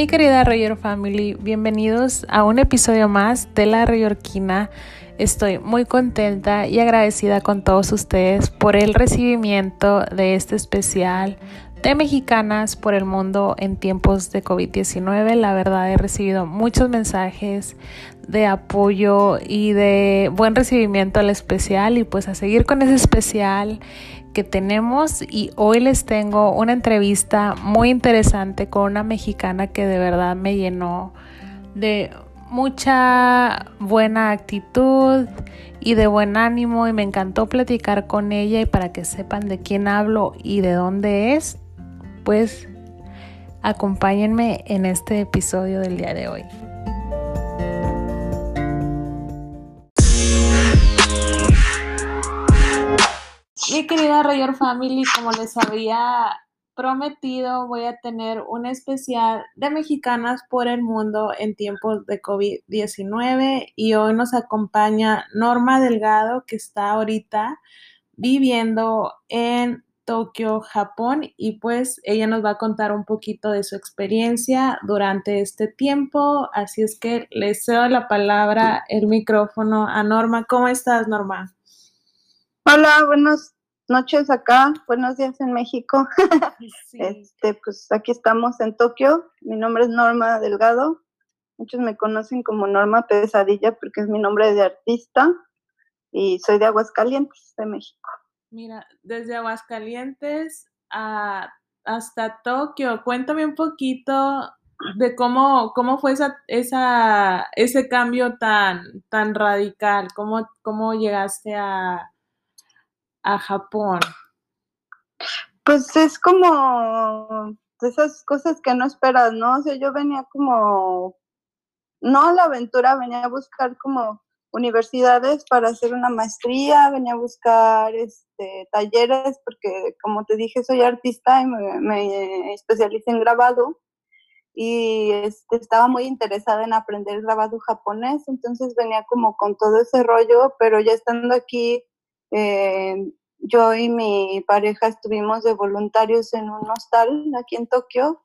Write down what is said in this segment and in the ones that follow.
Mi querida Rayor Family, bienvenidos a un episodio más de La Rayorquina. Estoy muy contenta y agradecida con todos ustedes por el recibimiento de este especial de mexicanas por el mundo en tiempos de COVID-19. La verdad he recibido muchos mensajes de apoyo y de buen recibimiento al especial y pues a seguir con ese especial que tenemos y hoy les tengo una entrevista muy interesante con una mexicana que de verdad me llenó de mucha buena actitud y de buen ánimo y me encantó platicar con ella y para que sepan de quién hablo y de dónde es, pues acompáñenme en este episodio del día de hoy. Mi querida Rayor Family, como les había prometido, voy a tener un especial de mexicanas por el mundo en tiempos de COVID-19 y hoy nos acompaña Norma Delgado, que está ahorita viviendo en Tokio, Japón, y pues ella nos va a contar un poquito de su experiencia durante este tiempo. Así es que le cedo la palabra, el micrófono a Norma. ¿Cómo estás, Norma? Hola, buenos noches acá, buenos días en México. Este, pues aquí estamos en Tokio. Mi nombre es Norma Delgado. Muchos me conocen como Norma Pesadilla porque es mi nombre de artista y soy de Aguascalientes, de México. Mira, desde Aguascalientes a, hasta Tokio, cuéntame un poquito de cómo, cómo fue esa, esa, ese cambio tan, tan radical, cómo, cómo llegaste a, a Japón? Pues es como esas cosas que no esperas, ¿no? O sea, yo venía como, no a la aventura, venía a buscar como universidades para hacer una maestría, venía a buscar este, talleres, porque como te dije, soy artista y me, me especialicé en grabado. Y este, estaba muy interesada en aprender grabado japonés, entonces venía como con todo ese rollo, pero ya estando aquí eh, yo y mi pareja estuvimos de voluntarios en un hostal aquí en Tokio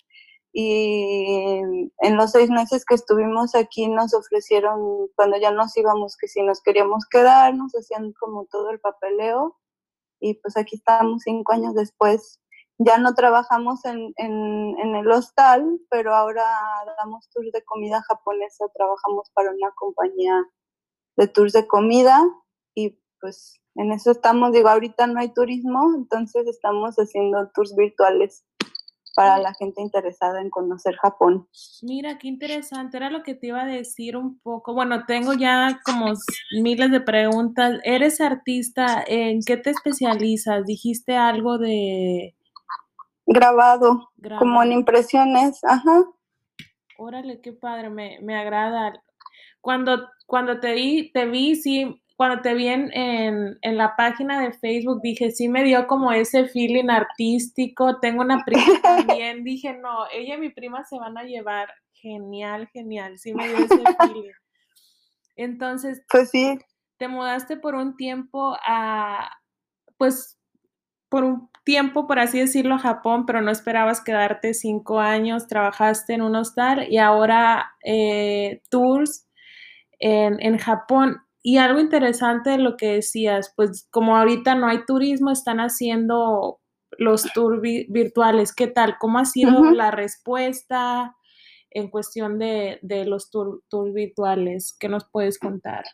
y en los seis meses que estuvimos aquí nos ofrecieron, cuando ya nos íbamos, que si nos queríamos quedar, nos hacían como todo el papeleo y pues aquí estamos cinco años después. Ya no trabajamos en, en, en el hostal, pero ahora damos tours de comida japonesa, trabajamos para una compañía de tours de comida y pues en eso estamos, digo, ahorita no hay turismo, entonces estamos haciendo tours virtuales para la gente interesada en conocer Japón. Mira, qué interesante, era lo que te iba a decir un poco. Bueno, tengo ya como miles de preguntas. ¿Eres artista? ¿En qué te especializas? Dijiste algo de... Grabado, como en impresiones, ajá. Órale, qué padre, me, me agrada. Cuando, cuando te, vi, te vi, sí, cuando te vi en, en, la página de Facebook, dije, sí me dio como ese feeling artístico. Tengo una prima también, dije, no, ella y mi prima se van a llevar. Genial, genial, sí me dio ese feeling. Entonces, pues sí. Te mudaste por un tiempo a, pues, por un tiempo, por así decirlo, a Japón, pero no esperabas quedarte cinco años, trabajaste en un hostal y ahora eh, tours en, en Japón. Y algo interesante de lo que decías, pues como ahorita no hay turismo, están haciendo los tours virtuales. ¿Qué tal? ¿Cómo ha sido la respuesta en cuestión de, los tours virtuales? ¿Qué nos puedes contar?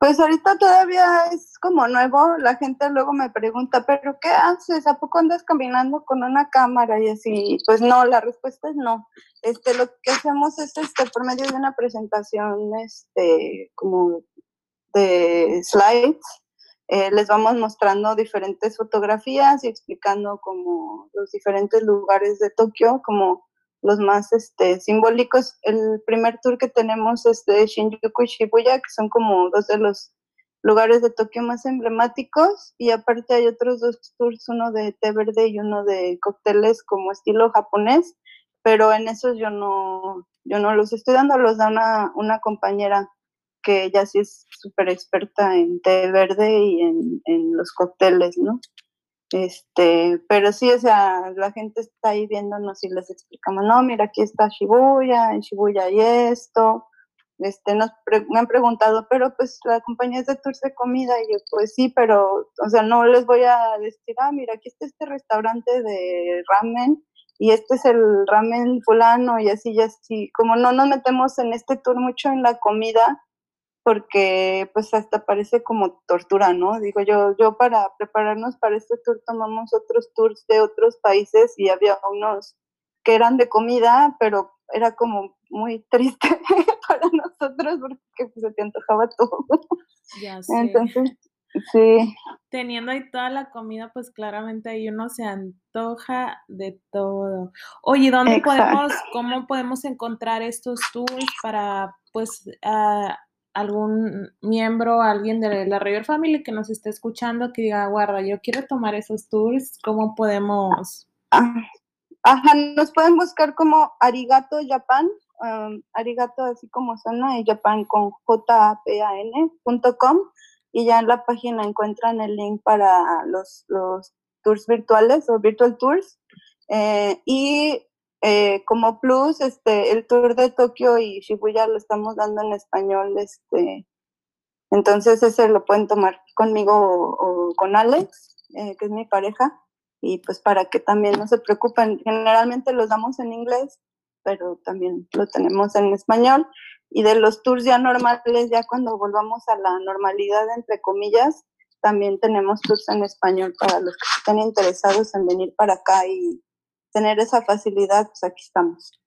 Pues ahorita todavía es como nuevo, la gente luego me pregunta, pero ¿qué haces? ¿A poco andas caminando con una cámara? Y así, pues no, la respuesta es no. Este, lo que hacemos es este, por medio de una presentación, este, como de slides, eh, les vamos mostrando diferentes fotografías y explicando como los diferentes lugares de Tokio, como los más este, simbólicos. El primer tour que tenemos es de Shinjuku y Shibuya, que son como dos de los lugares de Tokio más emblemáticos y aparte hay otros dos tours, uno de té verde y uno de cócteles como estilo japonés, pero en esos yo no, yo no los estoy dando, los da una, una compañera que ella sí es súper experta en té verde y en, los cócteles, ¿no? Este, pero sí, o sea, la gente está ahí viéndonos y les explicamos, no, mira, aquí está Shibuya, en Shibuya hay esto, este, nos me han preguntado, pero pues la compañía es de tours de comida, y yo, pues sí, pero, o sea, no les voy a decir, ah, mira, aquí está este restaurante de ramen, y este es el ramen fulano, y así, y así, como no nos metemos en este tour mucho en la comida, porque pues hasta parece como tortura, ¿no? Digo yo, yo para prepararnos para este tour tomamos otros tours de otros países y había unos que eran de comida, pero era como muy triste para nosotros porque pues, se te antojaba todo. Ya sé. Entonces, sí. Teniendo ahí toda la comida, pues claramente ahí uno se antoja de todo. Oye, ¿dónde podemos, cómo podemos encontrar estos tours para, pues, algún miembro, alguien de la River Family que nos esté escuchando que diga, guarda, yo quiero tomar esos tours, ¿cómo podemos? Ah, ajá, nos pueden buscar como Arigato Japan um, arigato así como suena, y Japan con japan.com y ya en la página encuentran el link para los, los tours virtuales o virtual tours. Eh, y eh, como plus, este, el tour de Tokio y Shibuya lo estamos dando en español, este, entonces ese lo pueden tomar conmigo o, con Alex, eh, que es mi pareja, y pues para que también no se preocupen, generalmente los damos en inglés, pero también lo tenemos en español. Y de los tours ya normales, ya cuando volvamos a la normalidad, entre comillas, también tenemos tours en español para los que estén interesados en venir para acá y tener esa facilidad, pues aquí estamos.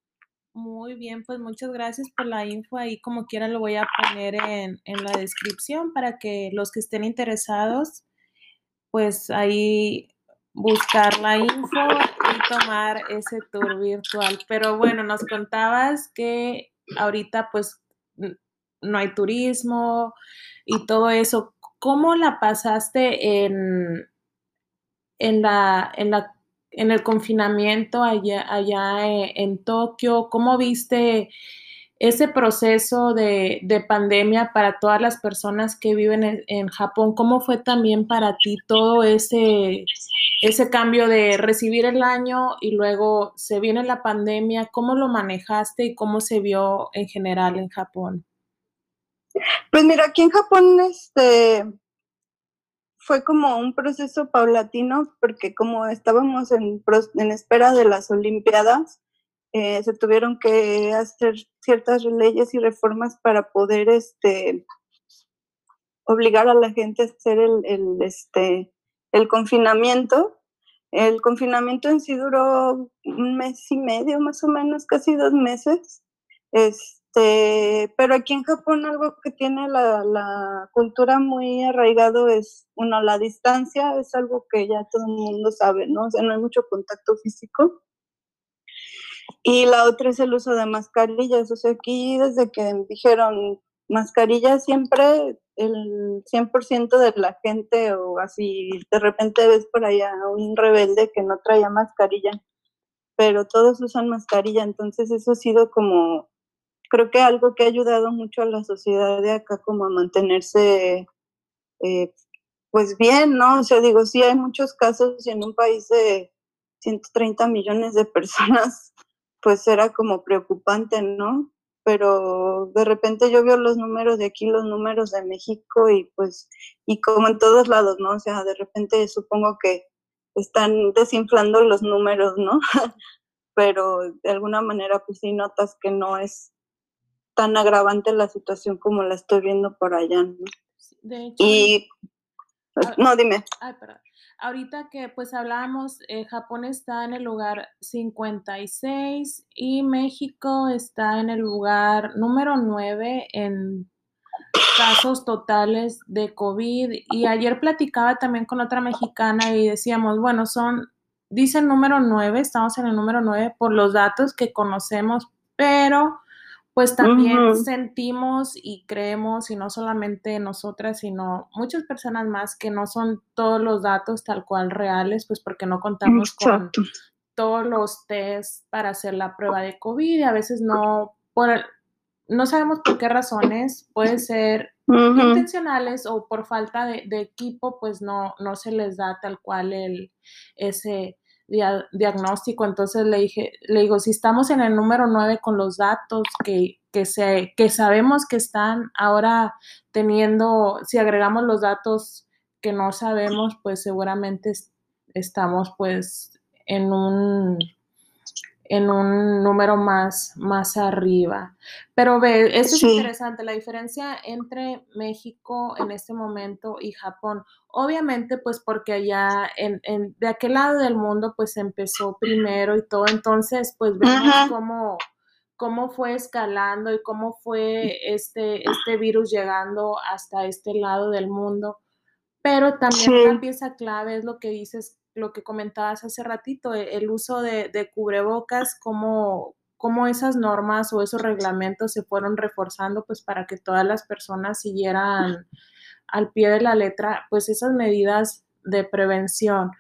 Muy bien, pues muchas gracias por la info. Ahí como quiera lo voy a poner en, en la descripción para que los que estén interesados, pues ahí buscar la info y tomar ese tour virtual. Pero bueno, nos contabas que ahorita pues no hay turismo y todo eso. ¿Cómo la pasaste en, en, la, en, la, en el confinamiento allá, allá en, en Tokio? ¿Cómo viste ese proceso de, pandemia para todas las personas que viven en, Japón, ¿cómo fue también para ti todo ese, ese cambio de recibir el año y luego se viene la pandemia? ¿Cómo lo manejaste y cómo se vio en general en Japón? Pues mira, aquí en Japón este, fue como un proceso paulatino porque como estábamos en, en espera de las Olimpiadas, eh, se tuvieron que hacer ciertas leyes y reformas para poder este, obligar a la gente a hacer el, el, este, el confinamiento. El confinamiento en sí duró un mes y medio, más o menos, casi dos meses. Este, pero aquí en Japón algo que tiene la, cultura muy arraigado es, uno, la distancia, es algo que ya todo el mundo sabe, ¿no? O sea, no hay mucho contacto físico. Y la otra es el uso de mascarillas. O sea, aquí desde que dijeron mascarillas siempre el 100% de la gente o así de repente ves por allá un rebelde que no traía mascarilla, pero todos usan mascarilla, entonces eso ha sido como, creo que algo que ha ayudado mucho a la sociedad de acá como a mantenerse eh, pues bien, ¿no? O sea, digo, sí hay muchos casos y en un país de 130 millones de personas pues era como preocupante, ¿no? Pero de repente yo veo los números de aquí, los números de México y pues, y como en todos lados, ¿no? O sea, de repente supongo que están desinflando los números, ¿no? Pero de alguna manera pues sí notas que no es tan agravante la situación como la estoy viendo por allá, ¿no? De hecho, y, no, dime. Ay, perdón ahorita que pues hablábamos, eh, Japón está en el lugar 56 y México está en el lugar número 9 en casos totales de COVID. Y ayer platicaba también con otra mexicana y decíamos, bueno, son, dicen número 9, estamos en el número 9 por los datos que conocemos, pero pues también sentimos y creemos, y no solamente nosotras, sino muchas personas más que no son todos los datos tal cual reales, pues porque no contamos con todos los tests para hacer la prueba de COVID y a veces no, por, no sabemos por qué razones, puede ser intencionales o por falta de, equipo, pues no, no se les da tal cual el, ese diagnóstico. Entonces le dije, le digo, si estamos en el número 9 con los datos que, que, se, que sabemos que están ahora teniendo, si agregamos los datos que no sabemos, pues seguramente estamos pues en un en un número más, más arriba. Pero ve, eso es interesante, la diferencia entre México en este momento y Japón. Obviamente, pues porque allá, en, en, de aquel lado del mundo, pues empezó primero y todo, entonces, pues vemos cómo, cómo fue escalando y cómo fue este, este virus llegando hasta este lado del mundo. Pero también una pieza clave es lo que dices lo que comentabas hace ratito, e, el uso de, cubrebocas, cómo, cómo, esas normas o esos reglamentos se fueron reforzando pues para que todas las personas siguieran al pie de la letra pues esas medidas de prevención.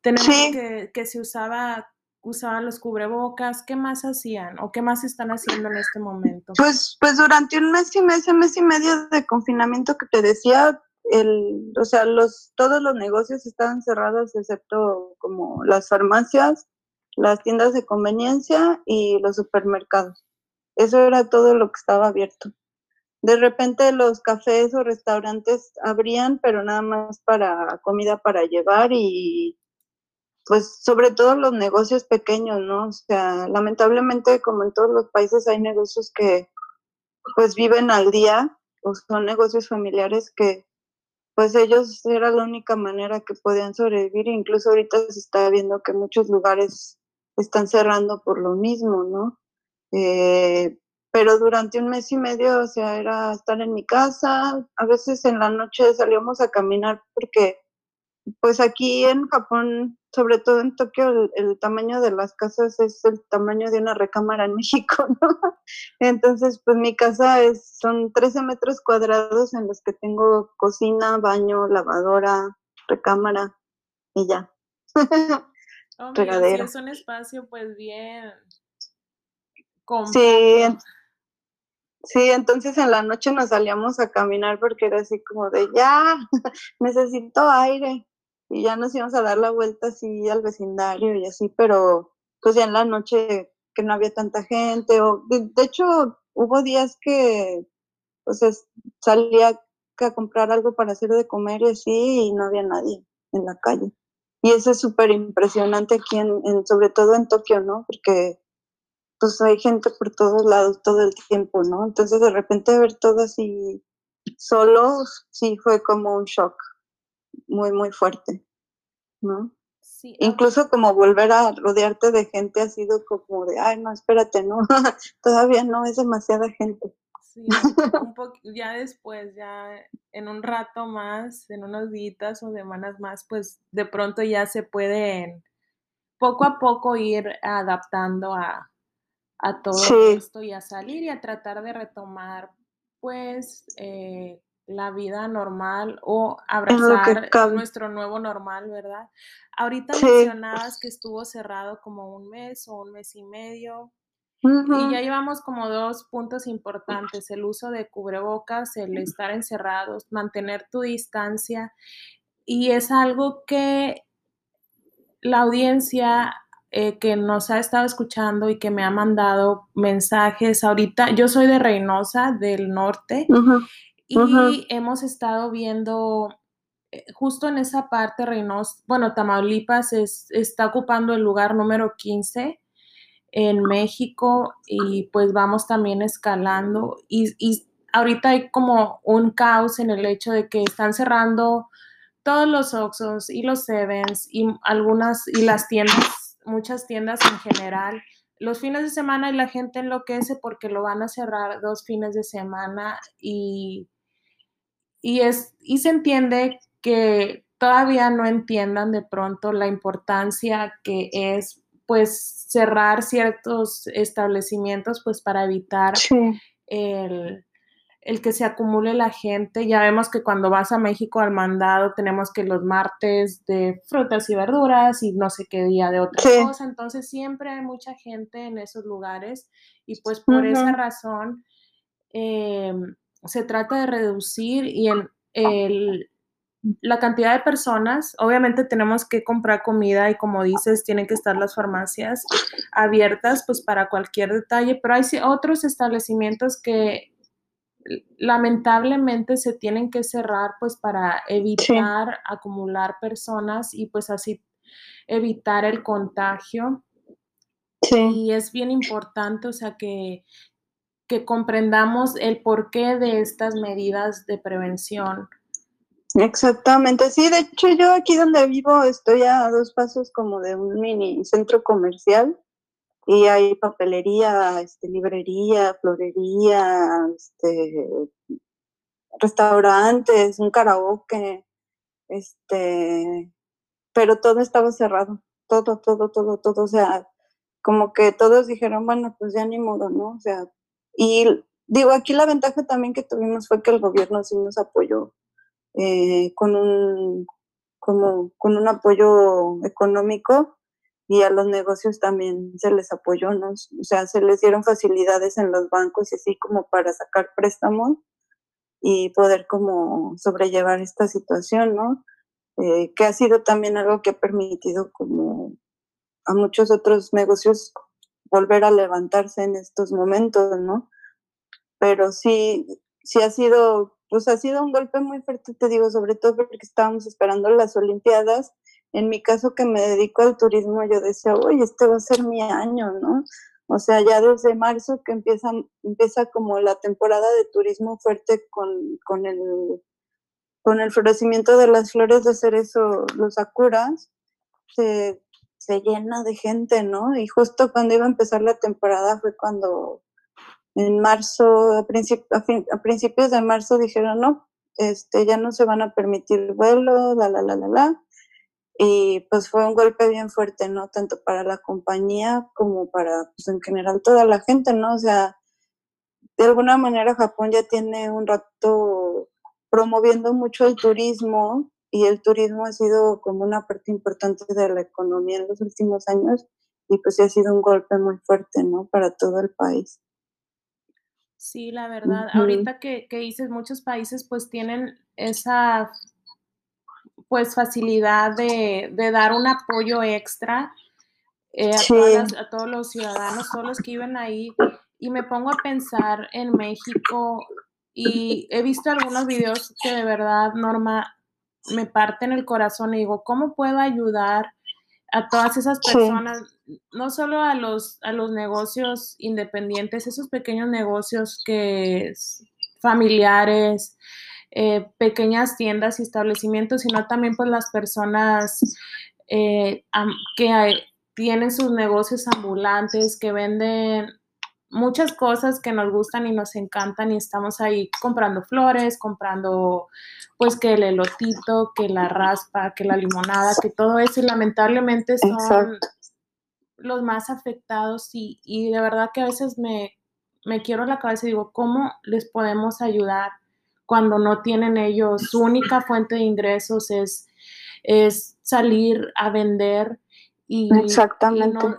Tenemos que, que se usaba usaban los cubrebocas, ¿qué más hacían o qué más están haciendo en este momento? Pues, pues durante un mes y mes, mes y medio de confinamiento que te decía, el, o sea, los, todos los negocios estaban cerrados excepto como las farmacias, las tiendas de conveniencia y los supermercados. Eso era todo lo que estaba abierto. De repente los cafés o restaurantes abrían, pero nada más para comida para llevar y pues sobre todo los negocios pequeños, ¿no? O sea, lamentablemente como en todos los países hay negocios que pues viven al día o son negocios familiares que pues ellos era la única manera que podían sobrevivir. Incluso ahorita se está viendo que muchos lugares están cerrando por lo mismo, ¿no? Eh, pero durante un mes y medio, o sea, era estar en mi casa. A veces en la noche salíamos a caminar porque, pues aquí en Japón sobre todo en Tokio, el, tamaño de las casas es el tamaño de una recámara en México, ¿no? Entonces, pues mi casa es, son 13 metros cuadrados en los que tengo cocina, baño, lavadora, recámara y ya. Oh, regadera. es un espacio pues bien Sí, sí, entonces en la noche nos salíamos a caminar porque era así como de ya, necesito aire y ya nos íbamos a dar la vuelta así al vecindario y así, pero pues ya en la noche que no había tanta gente, o de, hecho hubo días que pues salía a comprar algo para hacer de comer y así y no había nadie en la calle. Y eso es súper impresionante aquí, en, sobre todo en Tokio, ¿no? Porque pues hay gente por todos lados todo el tiempo, ¿no? Entonces de repente ver todo así solo, sí fue como un shock muy, muy fuerte, ¿no? Sí, Incluso como volver a rodearte de gente ha sido como de, ay, no, espérate, no, todavía no es demasiada gente. Sí, un poco, ya después, ya en un rato más, en unos días o semanas más, pues de pronto ya se pueden poco a poco ir adaptando a, a todo esto y a salir y a tratar de retomar, pues, eh, la vida normal o abrazar nuestro nuevo normal, ¿verdad? Ahorita mencionabas que estuvo cerrado como un mes o un mes y medio. Y ya llevamos como dos puntos importantes, el uso de cubrebocas, el estar encerrados, mantener tu distancia. Y es algo que la audiencia eh, que nos ha estado escuchando y que me ha mandado mensajes ahorita, yo soy de Reynosa, del norte, y hemos estado viendo eh, justo en esa parte, Reynosa, bueno, Tamaulipas está ocupando el lugar número 15 en México y pues vamos también escalando y, y ahorita hay como un caos en el hecho de que están cerrando todos los Oxxos y los Sevens y algunas y las tiendas, muchas tiendas en general. Los fines de semana y la gente enloquece porque lo van a cerrar dos fines de semana y, y, es, y se entiende que todavía no entiendan de pronto la importancia que es pues cerrar ciertos establecimientos pues para evitar el, el que se acumule la gente. Ya vemos que cuando vas a México al mandado tenemos que los martes de frutas y verduras y no sé qué día de otra cosa. Entonces siempre hay mucha gente en esos lugares y pues por esa razón em, se trata de reducir y el, la cantidad de personas, obviamente tenemos que comprar comida y como dices, tienen que estar las farmacias abiertas pues para cualquier detalle, pero hay otros establecimientos que lamentablemente se tienen que cerrar pues para evitar acumular personas y pues así evitar el contagio. Y es bien importante, o sea, que, que comprendamos el porqué de estas medidas de prevención. Exactamente, sí, de hecho yo aquí donde vivo estoy a dos pasos como de un mini centro comercial y hay papelería, este, librería, florería, este, restaurantes, un karaoke, este, pero todo estaba cerrado, todo, todo, todo, todo, o sea, como que todos dijeron, bueno, pues ya ni modo, ¿no? O sea, y digo, aquí la ventaja también que tuvimos fue que el gobierno sí nos apoyó eh, con un como con un apoyo económico y a los negocios también se les apoyó, ¿no? O sea, se les dieron facilidades en los bancos y así como para sacar préstamos y poder como sobrellevar esta situación, ¿no? Eh, que ha sido también algo que ha permitido como a muchos otros negocios volver a levantarse en estos momentos, ¿no? Pero sí, sí ha sido pues ha sido un golpe muy fuerte, te digo, sobre todo porque estábamos esperando las Olimpiadas. En mi caso, que me dedico al turismo, yo decía, oye, este va a ser mi año, ¿no? O sea, ya desde marzo que empieza, empieza como la temporada de turismo fuerte con, con, el, con el florecimiento de las flores de cerezo, los sakuras, se, se llena de gente, ¿no? Y justo cuando iba a empezar la temporada fue cuando en marzo, a, a, principios de marzo dijeron, no, este, ya no se van a permitir vuelos, la, la, la, la, la. Y pues fue un golpe bien fuerte, ¿no? Tanto para la compañía como para, pues en general, toda la gente, ¿no? O sea, de alguna manera Japón ya tiene un rato promoviendo mucho el turismo y el turismo ha sido como una parte importante de la economía en los últimos años y pues sí ha sido un golpe muy fuerte, ¿no? Para todo el país. Sí, la verdad. Ahorita que, dices, muchos países pues tienen esa pues facilidad de, dar un apoyo extra eh, a, todos los ciudadanos, todos los que viven ahí. Y me pongo a pensar en México y he visto algunos videos que de verdad, Norma, me parten el corazón y digo, ¿cómo puedo ayudar a todas esas personas? no solo a los, a los negocios independientes, esos pequeños negocios que familiares, eh, pequeñas tiendas y establecimientos, sino también pues las personas eh, que tienen sus negocios ambulantes, que venden muchas cosas que nos gustan y nos encantan y estamos ahí comprando flores, comprando pues que el elotito, que la raspa, que la limonada, que todo eso y lamentablemente son los más afectados y, y de verdad que a veces me, me quiero la cabeza y digo, ¿cómo les podemos ayudar cuando no tienen ellos? Su única fuente de ingresos es, es salir a vender y, Exactamente. y, no,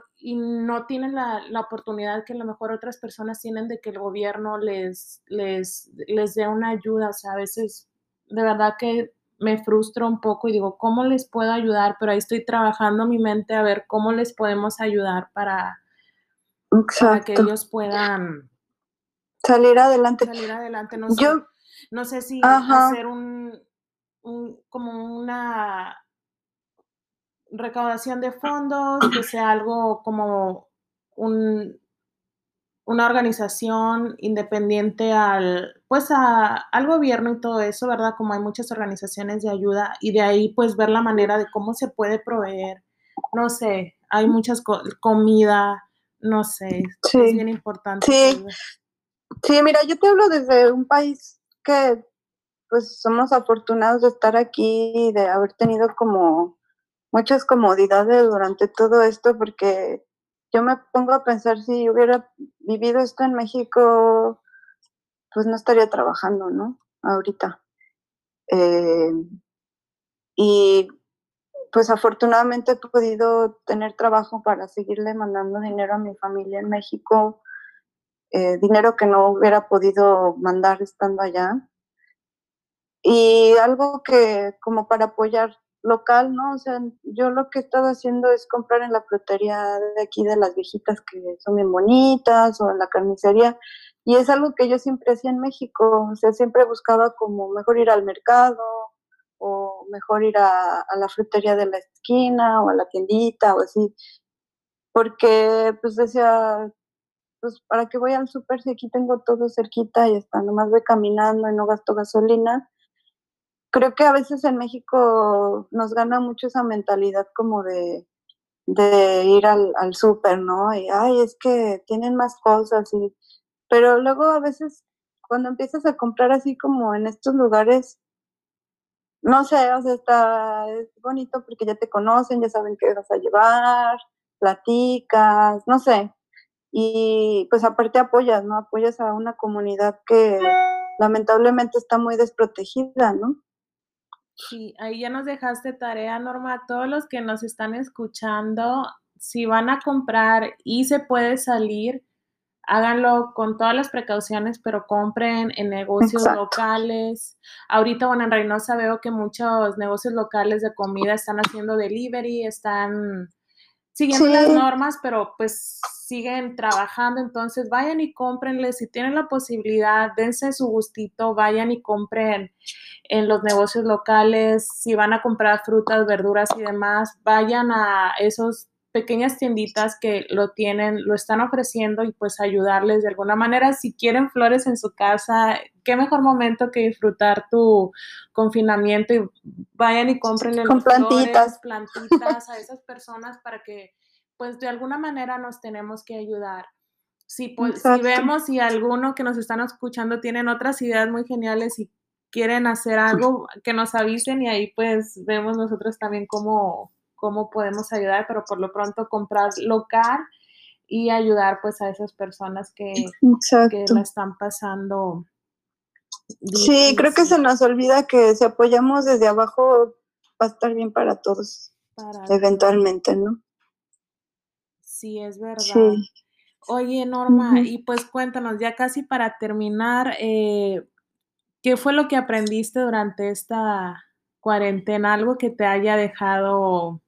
tienen la, la, oportunidad que a lo mejor otras personas tienen de que el gobierno les, les, les dé una ayuda. O sea, a veces de verdad que me frustro un poco y digo, ¿cómo les puedo ayudar? Pero ahí estoy trabajando mi mente a ver cómo les podemos ayudar para, que ellos puedan salir adelante. Salir adelante. No, sé, no sé si hacer un, un, como una recaudación de fondos, que sea algo como un, una organización independiente al, pues a, al gobierno y todo eso, ¿verdad? Como hay muchas organizaciones de ayuda y de ahí pues ver la manera de cómo se puede proveer, no sé, hay muchas comida, no sé, es bien importante. Sí. sí, mira, yo te hablo desde un país que pues somos afortunados de estar aquí, de haber tenido como muchas comodidades durante todo esto, porque yo me pongo a pensar si hubiera vivido esto en México, pues no estaría trabajando, ¿no? Ahorita. Eh, y pues afortunadamente he podido tener trabajo para seguirle mandando dinero a mi familia en México. eh, dinero que no hubiera podido mandar estando allá. Y algo que como para apoyar local, ¿no? O sea, yo lo que he estado haciendo es comprar en la frutería de aquí de las viejitas que son bien bonitas o en la carnicería. Y es algo que yo siempre hacía en México, o sea, siempre buscaba como mejor ir al mercado o mejor ir a, la frutería de la esquina o a la tiendita o así. Porque pues decía, pues para qué voy al súper si aquí tengo todo cerquita y hasta nomás voy caminando y no gasto gasolina creo que a veces en México nos gana mucho esa mentalidad como de, ir al, al súper, ¿no? Y, ay, es que tienen más cosas, y, pero luego a veces cuando empiezas a comprar así como en estos lugares, no sé, o sea, está es bonito porque ya te conocen, ya saben qué vas a llevar, platicas, no sé. Y pues aparte apoyas, ¿no? Apoyas a una comunidad que lamentablemente está muy desprotegida, ¿no? Sí, ahí ya nos dejaste tarea, Norma. Todos los que nos están escuchando, si van a comprar y se puede salir, háganlo con todas las precauciones, pero compren en negocios locales. Ahorita, bueno, en Reynosa veo que muchos negocios locales de comida están haciendo delivery, están siguiendo las normas, pero pues siguen trabajando, entonces vayan y cómprenle, si tienen la posibilidad, dense su gustito, vayan y compren en los negocios locales, si van a comprar frutas, verduras y demás, vayan a esos pequeñas tienditas que lo tienen, lo están ofreciendo y pues ayudarles de alguna manera. Si quieren flores en su casa, qué mejor momento que disfrutar tu confinamiento y vayan y cómprenle Con plantitas. plantitas a esas personas para que pues de alguna manera nos tenemos que ayudar. Si, pues, si vemos si alguno que nos están escuchando tienen otras ideas muy geniales y quieren hacer algo, que nos avisen y ahí pues vemos nosotros también cómo, cómo podemos ayudar, pero por lo pronto comprar local y ayudar pues a esas personas que, que la están pasando. Sí, creo que se nos olvida que si apoyamos desde abajo va a estar bien para todos, eventualmente, ¿no? Sí, es verdad. Oye, Norma, y pues cuéntanos, ya casi para terminar, eh, ¿qué fue lo que aprendiste durante esta cuarentena? Algo que te haya dejado,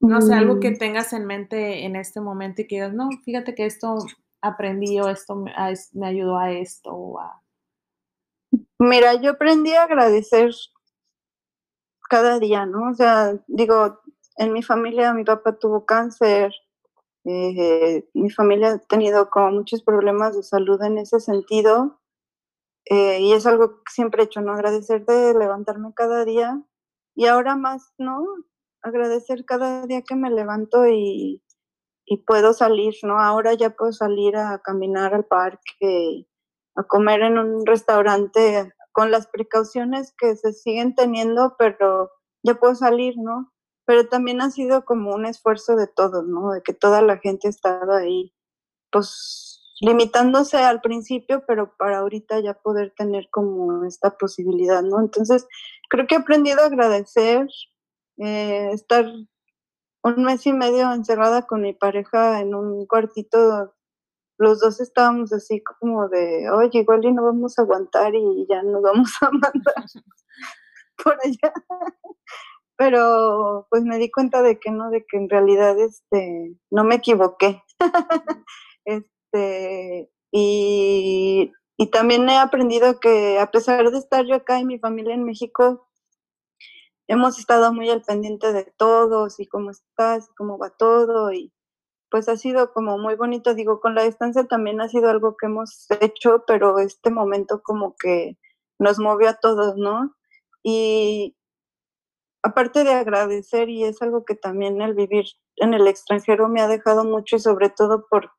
no sé, algo que mm. tengas en mente en este momento y que digas, no, fíjate que esto aprendí o esto me, ayudó a esto. Mira, yo aprendí a agradecer cada día, ¿no? O sea, digo, en mi familia mi papá tuvo cáncer, eh, mi familia ha tenido como muchos problemas de salud en ese sentido eh, y es algo que siempre he hecho, ¿no? Agradecer de levantarme cada día y ahora más, ¿no? Agradecer cada día que me levanto y, puedo salir, ¿no? Ahora ya puedo salir a caminar al parque, a comer en un restaurante con las precauciones que se siguen teniendo, pero ya puedo salir, ¿no? pero también ha sido como un esfuerzo de todos, ¿no? De que toda la gente ha estado ahí, pues limitándose al principio, pero para ahorita ya poder tener como esta posibilidad, ¿no? Entonces, creo que he aprendido a agradecer, eh, estar un mes y medio encerrada con mi pareja en un cuartito, los dos estábamos así como de, oye, igual y no vamos a aguantar y ya nos vamos a mandar por allá pero pues me di cuenta de que no, de que en realidad este, no me equivoqué. este, y, y también he aprendido que a pesar de estar yo acá y mi familia en México, hemos estado muy al pendiente de todos y cómo estás, cómo va todo y pues ha sido como muy bonito, digo, con la distancia también ha sido algo que hemos hecho, pero este momento como que nos movió a todos, ¿no? Y, aparte de agradecer, y es algo que también el vivir en el extranjero me ha dejado mucho y sobre todo por,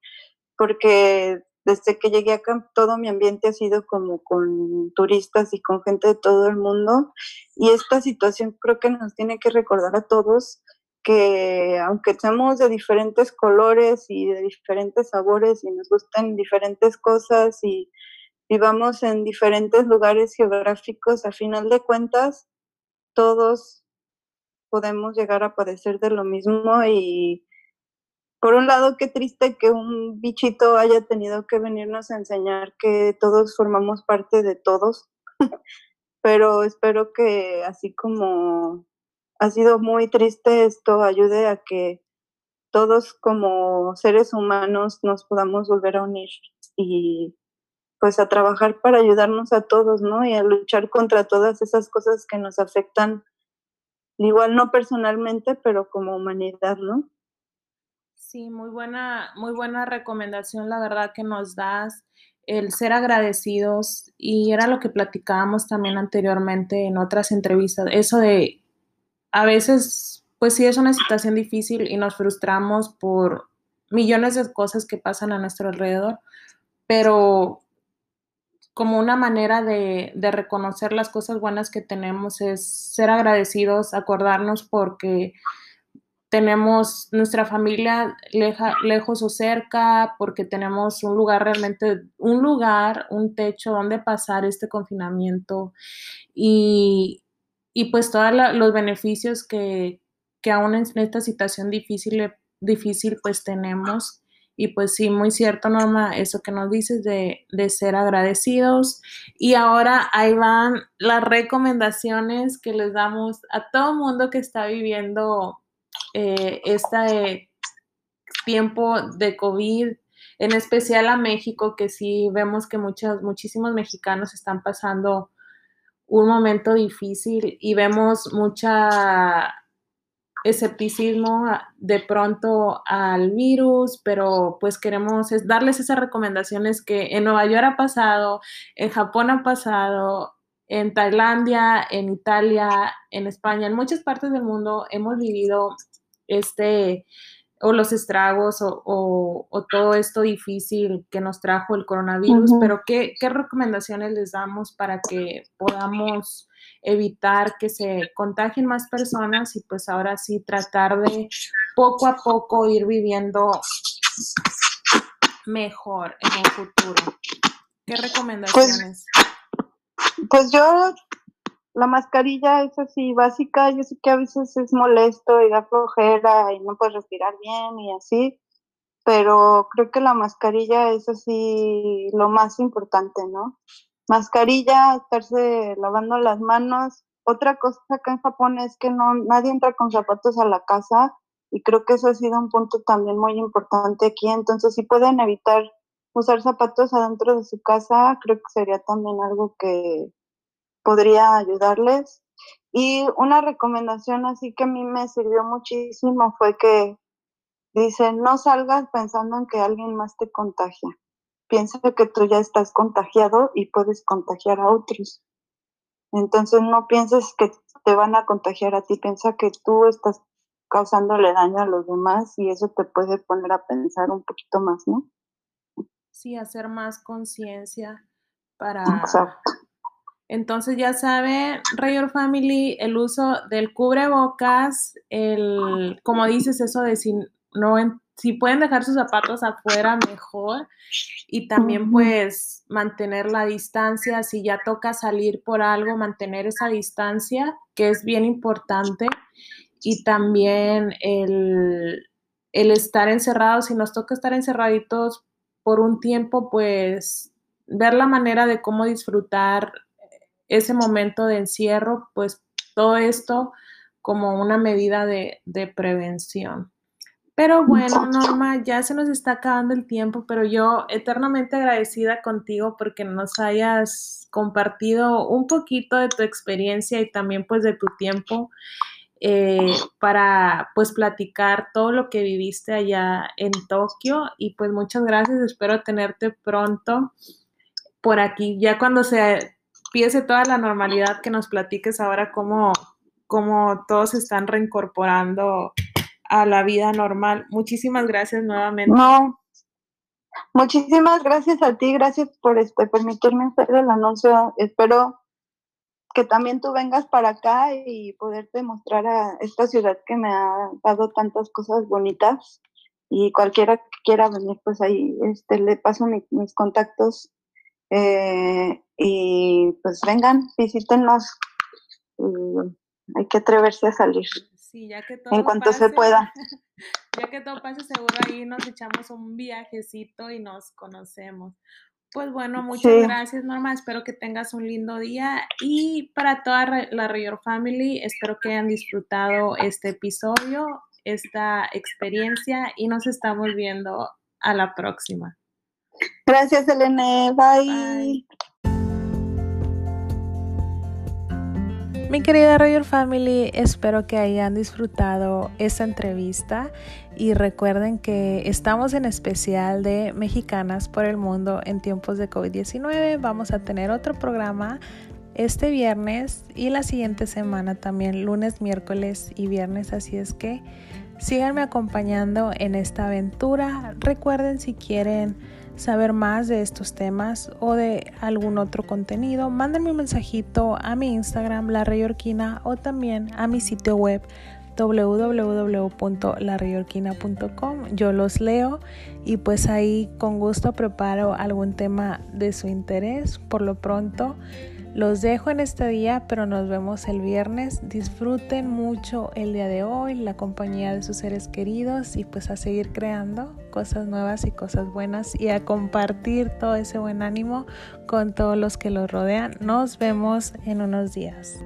porque desde que llegué acá todo mi ambiente ha sido como con turistas y con gente de todo el mundo. Y esta situación creo que nos tiene que recordar a todos que aunque seamos de diferentes colores y de diferentes sabores y nos gusten diferentes cosas y vivamos en diferentes lugares geográficos, a final de cuentas todos podemos llegar a padecer de lo mismo y, por un lado, qué triste que un bichito haya tenido que venirnos a enseñar que todos formamos parte de todos, pero espero que así como ha sido muy triste esto, ayude a que todos como seres humanos nos podamos volver a unir y pues a trabajar para ayudarnos a todos, ¿no? Y a luchar contra todas esas cosas que nos afectan, igual no personalmente, pero como humanidad, ¿no? Sí, muy buena, muy buena recomendación, la verdad que nos das el ser agradecidos y era lo que platicábamos también anteriormente en otras entrevistas, eso de a veces, pues sí es una situación difícil y nos frustramos por millones de cosas que pasan a nuestro alrededor, pero como una manera de, de, reconocer las cosas buenas que tenemos es ser agradecidos, acordarnos porque tenemos nuestra familia lejos o cerca, porque tenemos un lugar realmente, un lugar, un techo donde pasar este confinamiento y, y pues todos los beneficios que, que aún en esta situación difícil, difícil pues tenemos. Y pues sí, muy cierto, Norma, eso que nos dices de, de, ser agradecidos. Y ahora ahí van las recomendaciones que les damos a todo mundo que está viviendo eh, este tiempo de COVID, en especial a México, que sí vemos que muchos, muchísimos mexicanos están pasando un momento difícil y vemos mucha escepticismo de pronto al virus, pero pues queremos darles esas recomendaciones que en Nueva York ha pasado, en Japón ha pasado, en Tailandia, en Italia, en España, en muchas partes del mundo hemos vivido este o los estragos o, todo esto difícil que nos trajo el coronavirus, pero ¿qué, ¿qué, recomendaciones les damos para que podamos evitar que se contagien más personas y pues ahora sí tratar de poco a poco ir viviendo mejor en el futuro? ¿Qué pues recomendaciones? Pues, pues yo la mascarilla es así básica, yo sé que a veces es molesto y da flojera y no puedes respirar bien y así, pero creo que la mascarilla es así lo más importante, ¿no? Mascarilla, estarse lavando las manos. Otra cosa acá en Japón es que no nadie entra con zapatos a la casa y creo que eso ha sido un punto también muy importante aquí, entonces si pueden evitar usar zapatos adentro de su casa, creo que sería también algo que podría ayudarles. Y una recomendación así que a mí me sirvió muchísimo fue que dice, no salgas pensando en que alguien más te contagia. Piensa que tú ya estás contagiado y puedes contagiar a otros. Entonces no pienses que te van a contagiar a ti, piensa que tú estás causándole daño a los demás y eso te puede poner a pensar un poquito más, ¿no? Sí, hacer más conciencia para, Exacto. Entonces ya saben, Rayor Family, el uso del cubrebocas, el, como dices, eso de si no, si pueden dejar sus zapatos afuera, mejor. Y también pues mantener la distancia, si ya toca salir por algo, mantener esa distancia, que es bien importante. Y también el, el estar encerrados, si nos toca estar encerraditos por un tiempo, pues ver la manera de cómo disfrutar ese momento de encierro, pues todo esto como una medida de, prevención. Pero bueno, Norma, ya se nos está acabando el tiempo, pero yo eternamente agradecida contigo porque nos hayas compartido un poquito de tu experiencia y también pues de tu tiempo eh, para pues platicar todo lo que viviste allá en Tokio y pues muchas gracias, espero tenerte pronto por aquí, ya cuando se piense toda la normalidad que nos platiques ahora cómo, cómo todos están reincorporando a la vida normal. Muchísimas gracias nuevamente. No, muchísimas gracias a ti, gracias por este, permitirme hacer el anuncio. Espero que también tú vengas para acá y poderte mostrar a esta ciudad que me ha dado tantas cosas bonitas. Y cualquiera que quiera venir, pues ahí este, le paso mis contactos eh, y pues vengan, visítenos. hay que atreverse a salir. Sí, ya que todo en cuanto se pueda. Ya que todo pase, seguro ahí nos echamos un viajecito y nos conocemos. Pues bueno, muchas gracias Norma, espero que tengas un lindo día y para toda la Rayor Family, espero que hayan disfrutado este episodio, esta experiencia y nos estamos viendo a la próxima. Gracias Elena, bye. Mi querida Royal Family, espero que hayan disfrutado esta entrevista y recuerden que estamos en especial de Mexicanas por el Mundo en tiempos de COVID-19. Vamos a tener otro programa este viernes y la siguiente semana también, lunes, miércoles y viernes, así es que síganme acompañando en esta aventura. Recuerden si quieren saber más de estos temas o de algún otro contenido, mándenme un mensajito a mi Instagram, La Reyorquina, o también a mi sitio web www.lareyorquina.com. Yo los leo y pues ahí con gusto preparo algún tema de su interés. Por lo pronto, los dejo en este día, pero nos vemos el viernes. Disfruten mucho el día de hoy, la compañía de sus seres queridos y pues a seguir creando cosas nuevas y cosas buenas y a compartir todo ese buen ánimo con todos los que los rodean. Nos vemos en unos días.